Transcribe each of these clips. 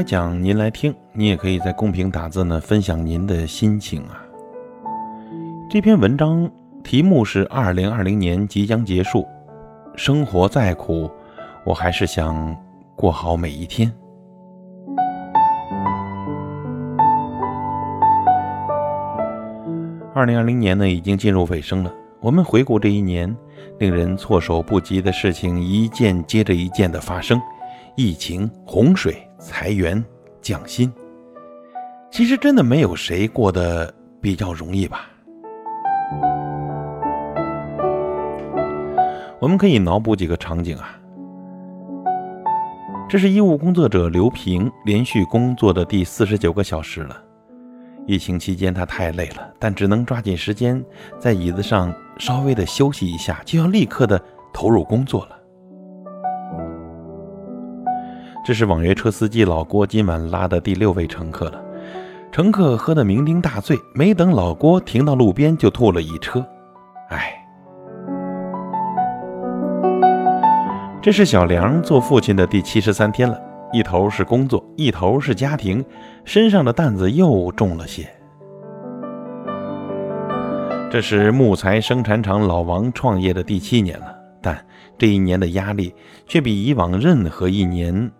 来讲，您来听。你也可以在公屏打字呢，分享您的心情啊。这篇文章题目是“二零二零年即将结束，生活再苦，我还是想过好每一天”。二零二零年呢，已经进入尾声了。我们回顾这一年，令人措手不及的事情一件接着一件的发生：疫情、洪水、裁员、降薪。其实真的没有谁过得比较容易吧？我们可以脑补几个场景啊。这是医务工作者刘平连续工作的第四十九个小时了。疫情期间，他太累了，但只能抓紧时间在椅子上稍微的休息一下，就要立刻的投入工作了。这是网约车司机老郭今晚拉的第六位乘客了，乘客喝得酩酊大醉，没等老郭停到路边就吐了一车，哎。这是小梁做父亲的第七十三天了。一头是工作，一头是家庭，身上的担子又重了些。这是木材生产厂老王创业的第七年了，但这一年的压力却比以往任何一年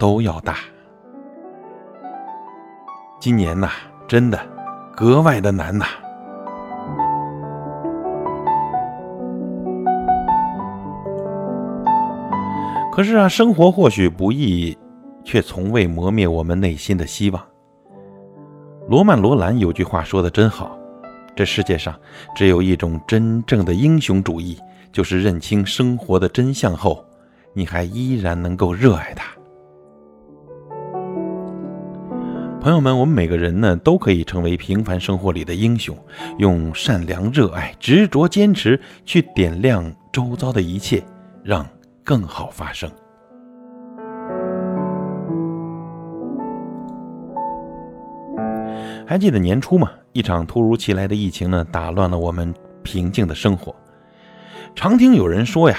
都要大。今年呐，真的格外的难呐。可是啊，生活或许不易。却从未磨灭我们内心的希望。罗曼·罗兰有句话说的真好：“这世界上只有一种真正的英雄主义，就是认清生活的真相后，你还依然能够热爱它。”朋友们，我们每个人呢，都可以成为平凡生活里的英雄，用善良、热爱、执着、坚持去点亮周遭的一切，让更好发生。还记得年初吗？一场突如其来的疫情呢，打乱了我们平静的生活。常听有人说呀，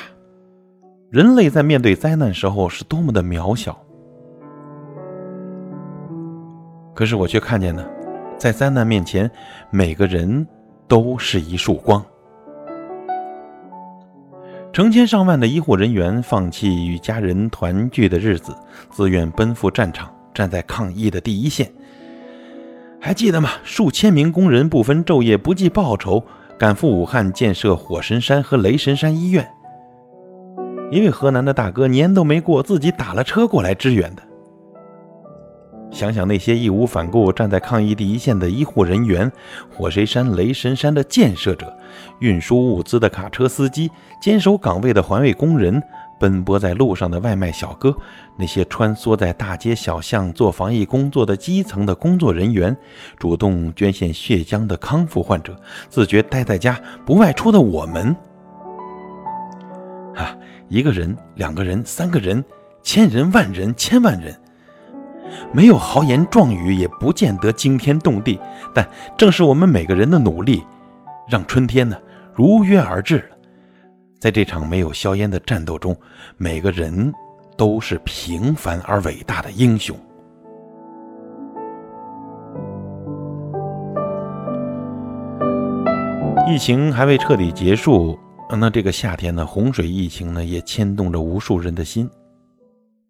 人类在面对灾难时候是多么的渺小。可是我却看见呢，在灾难面前，每个人都是一束光。成千上万的医护人员放弃与家人团聚的日子，自愿奔赴战场，站在抗疫的第一线。还记得吗？数千名工人不分昼夜、不计报酬，赶赴武汉建设火神山和雷神山医院。一位河南的大哥年都没过，自己打了车过来支援的。想想那些义无反顾站在抗疫第一线的医护人员、火神山、雷神山的建设者、运输物资的卡车司机、坚守岗位的环卫工人。奔波在路上的外卖小哥，那些穿梭在大街小巷做防疫工作的基层的工作人员，主动捐献血浆的康复患者，自觉待在家不外出的我们，哈，一个人、两个人、三个人、千人、万人、千万人，没有豪言壮语，也不见得惊天动地，但正是我们每个人的努力，让春天呢如约而至了。在这场没有硝烟的战斗中，每个人都是平凡而伟大的英雄。疫情还未彻底结束，那这个夏天呢？洪水疫情呢，也牵动着无数人的心。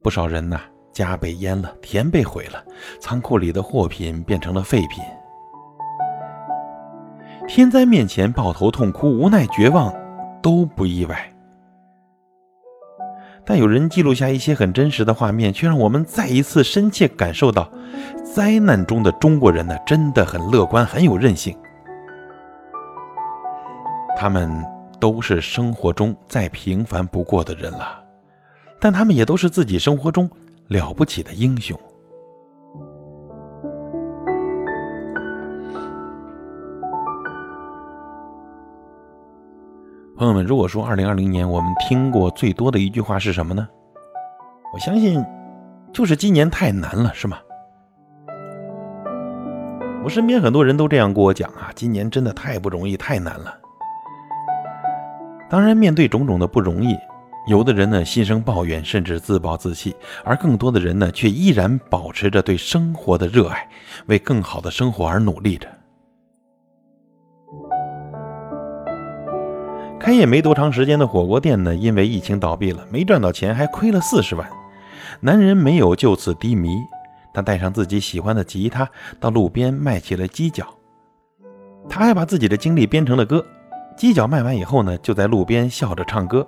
不少人呐，家被淹了，田被毁了，仓库里的货品变成了废品。天灾面前，抱头痛哭，无奈绝望。都不意外，但有人记录下一些很真实的画面，却让我们再一次深切感受到，灾难中的中国人呢，真的很乐观，很有韧性。他们都是生活中再平凡不过的人了，但他们也都是自己生活中了不起的英雄。朋友们，如果说二零二零年我们听过最多的一句话是什么呢？我相信就是今年太难了，是吗？我身边很多人都这样跟我讲啊，今年真的太不容易，太难了。当然，面对种种的不容易，有的人呢心生抱怨，甚至自暴自弃；而更多的人呢，却依然保持着对生活的热爱，为更好的生活而努力着。开业没多长时间的火锅店呢，因为疫情倒闭了，没赚到钱，还亏了四十万。男人没有就此低迷，他带上自己喜欢的吉他，到路边卖起了鸡脚。他还把自己的经历编成了歌。鸡脚卖完以后呢，就在路边笑着唱歌。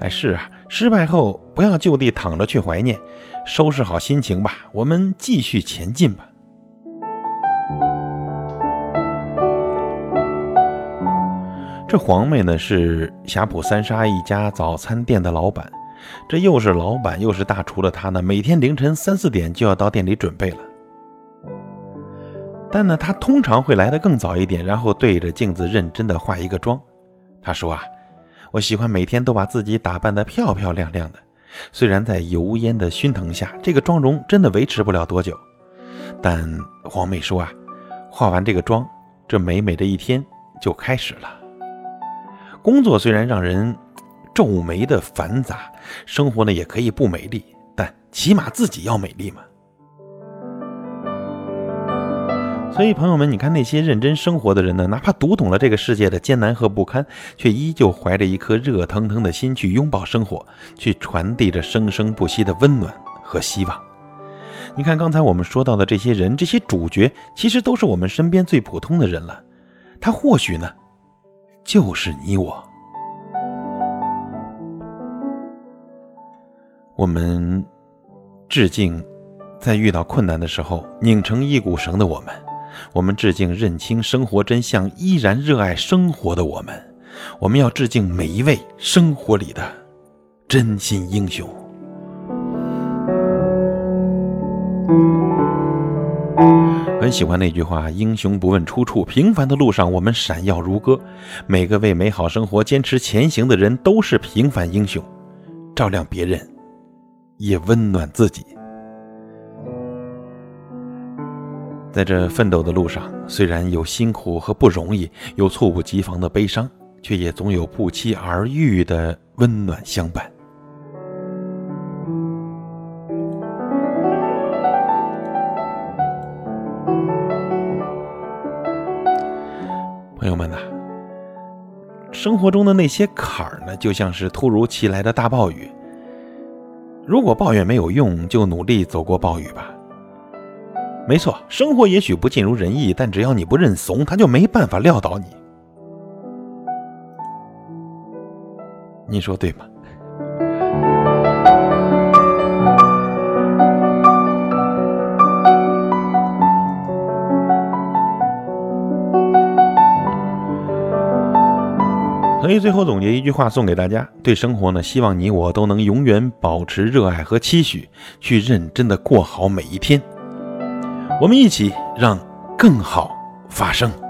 哎，是啊，失败后不要就地躺着去怀念，收拾好心情吧，我们继续前进吧。这黄妹呢是霞浦三沙一家早餐店的老板，这又是老板又是大厨的她呢，每天凌晨三四点就要到店里准备了。但呢，她通常会来的更早一点，然后对着镜子认真的化一个妆。她说啊。我喜欢每天都把自己打扮得漂漂亮亮的，虽然在油烟的熏腾下，这个妆容真的维持不了多久。但黄妹说啊，化完这个妆，这美美的一天就开始了。工作虽然让人皱眉的繁杂，生活呢也可以不美丽，但起码自己要美丽嘛。所以，朋友们，你看那些认真生活的人呢，哪怕读懂了这个世界的艰难和不堪，却依旧怀着一颗热腾腾的心去拥抱生活，去传递着生生不息的温暖和希望。你看刚才我们说到的这些人，这些主角，其实都是我们身边最普通的人了。他或许呢，就是你我。我们致敬，在遇到困难的时候拧成一股绳的我们。我们致敬认清生活真相、依然热爱生活的我们。我们要致敬每一位生活里的真心英雄。很喜欢那句话：“英雄不问出处，平凡的路上我们闪耀如歌。”每个为美好生活坚持前行的人都是平凡英雄，照亮别人，也温暖自己。在这奋斗的路上，虽然有辛苦和不容易，有猝不及防的悲伤，却也总有不期而遇的温暖相伴。朋友们呐，生活中的那些坎儿呢，就像是突如其来的大暴雨。如果抱怨没有用，就努力走过暴雨吧。没错，生活也许不尽如人意，但只要你不认怂，他就没办法撂倒你。你说对吗？所以最后总结一句话送给大家：对生活呢，希望你我都能永远保持热爱和期许，去认真的过好每一天。我们一起让更好发生。